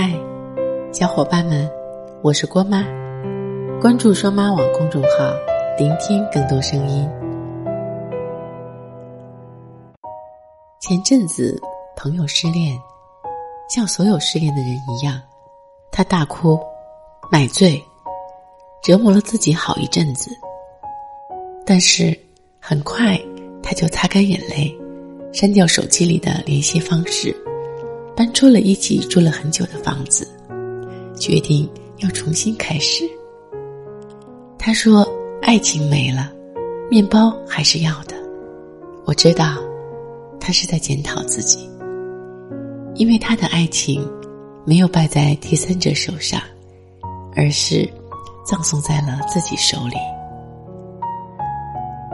嗨，小伙伴们，我是郭妈，关注双妈网公众号，聆听更多声音。前阵子朋友失恋，像所有失恋的人一样，他大哭、买醉，折磨了自己好一阵子。但是很快他就擦干眼泪，删掉手机里的联系方式。搬出了一起住了很久的房子，决定要重新开始。他说：“爱情没了，面包还是要的。”我知道，他是在检讨自己，因为他的爱情没有败在第三者手上，而是葬送在了自己手里。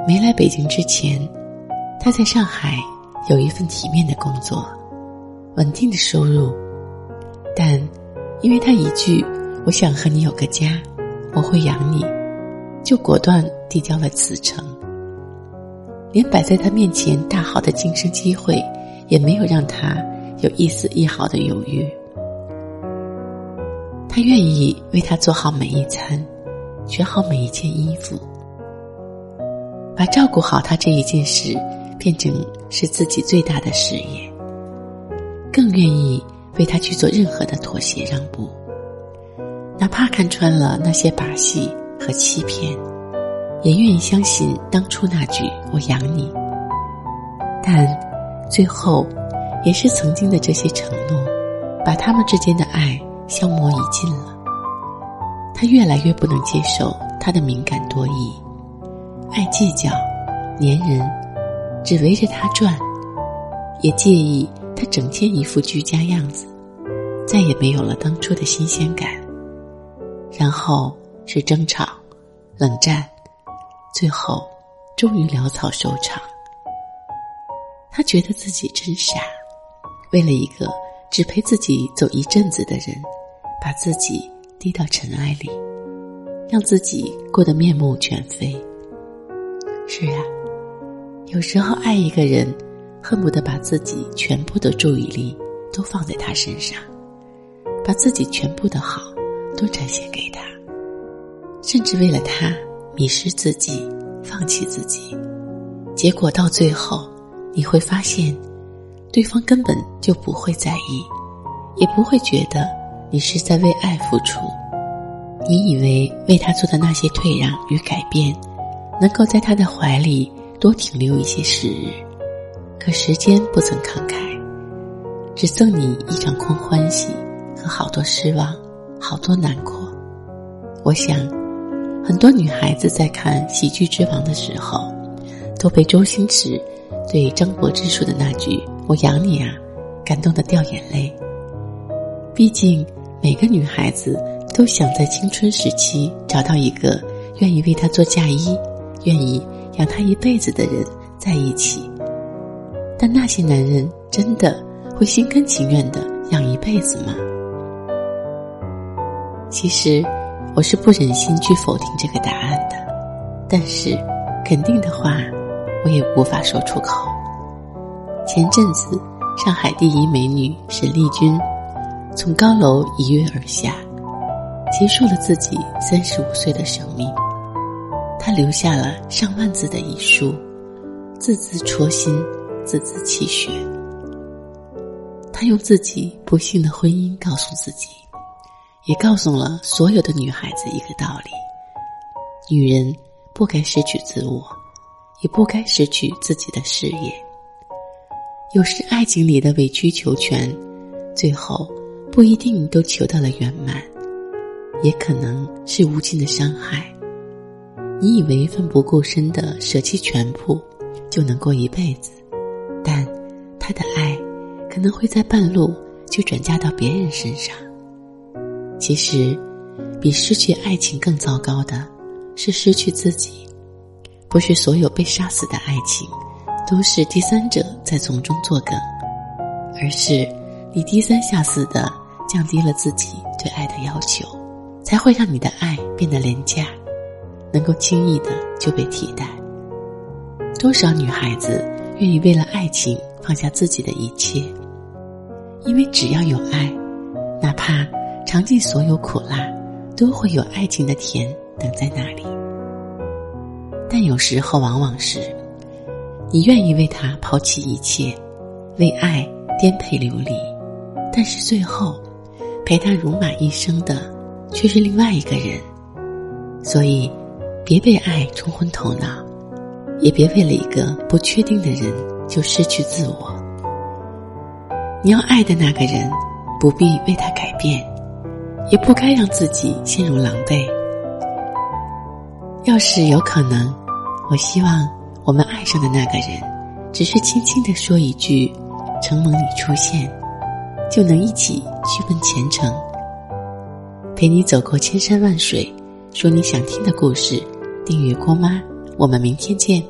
没来北京之前，他在上海有一份体面的工作。稳定的收入，但因为他一句“我想和你有个家，我会养你”，就果断递交了辞呈。连摆在他面前大好的晋升机会，也没有让他有一丝一毫的犹豫。他愿意为他做好每一餐，选好每一件衣服，把照顾好他这一件事变成是自己最大的事业。更愿意为他去做任何的妥协让步，哪怕看穿了那些把戏和欺骗，也愿意相信当初那句“我养你”。但最后，也是曾经的这些承诺，把他们之间的爱消磨殆尽了。他越来越不能接受他的敏感多疑，爱计较，粘人，只围着他转，也介意。他整天一副居家样子，再也没有了当初的新鲜感。然后是争吵、冷战，最后终于潦草收场。他觉得自己真傻，为了一个只陪自己走一阵子的人，把自己低到尘埃里，让自己过得面目全非。是啊，有时候爱一个人。恨不得把自己全部的注意力都放在他身上，把自己全部的好都展现给他，甚至为了他迷失自己、放弃自己。结果到最后，你会发现，对方根本就不会在意，也不会觉得你是在为爱付出。你以为为他做的那些退让与改变，能够在他的怀里多停留一些时日。可时间不曾慷慨，只赠你一场空欢喜和好多失望，好多难过。我想，很多女孩子在看《喜剧之王》的时候，都被周星驰对张柏芝说的那句“我养你啊”感动的掉眼泪。毕竟，每个女孩子都想在青春时期找到一个愿意为她做嫁衣、愿意养她一辈子的人在一起。但那些男人真的会心甘情愿的养一辈子吗？其实，我是不忍心去否定这个答案的，但是，肯定的话，我也无法说出口。前阵子，上海第一美女沈丽君从高楼一跃而下，结束了自己三十五岁的生命。她留下了上万字的遗书，字字戳心。字字泣血。他用自己不幸的婚姻告诉自己，也告诉了所有的女孩子一个道理：女人不该失去自我，也不该失去自己的事业。有时爱情里的委曲求全，最后不一定都求到了圆满，也可能是无尽的伤害。你以为奋不顾身的舍弃全部，就能过一辈子？但，他的爱可能会在半路就转嫁到别人身上。其实，比失去爱情更糟糕的是失去自己。不是所有被杀死的爱情，都是第三者在从中作梗，而是你低三下四的降低了自己对爱的要求，才会让你的爱变得廉价，能够轻易的就被替代。多少女孩子？愿意为了爱情放下自己的一切，因为只要有爱，哪怕尝尽所有苦辣，都会有爱情的甜等在那里。但有时候，往往是，你愿意为他抛弃一切，为爱颠沛流离，但是最后，陪他戎马一生的却是另外一个人。所以，别被爱冲昏头脑，也别为了一个不确定的人就失去自我。你要爱的那个人，不必为他改变，也不该让自己陷入狼狈。要是有可能，我希望我们爱上的那个人，只是轻轻的说一句“承蒙你出现”，就能一起去奔前程，陪你走过千山万水，说你想听的故事。订阅郭妈，我们明天见，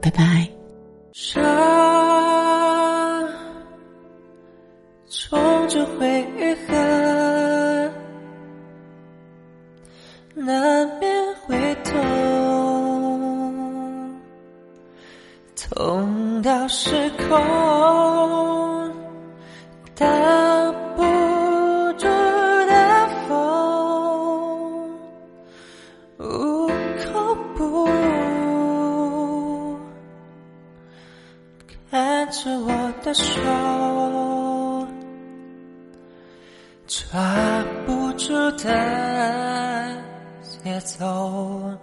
拜拜。伤终究会愈合，难免会痛，痛到失控，节奏，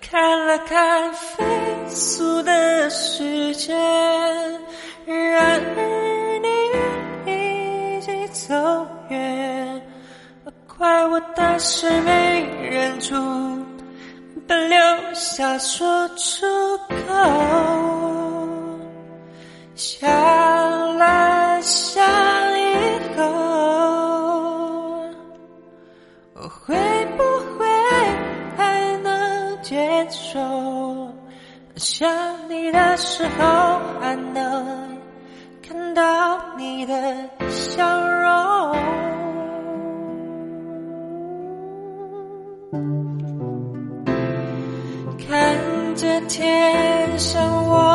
看了看飞速的时间，然而你已经走远，怪我当时没忍住，本留下说出口，接受想你的时候还能看到你的笑容。看着天上我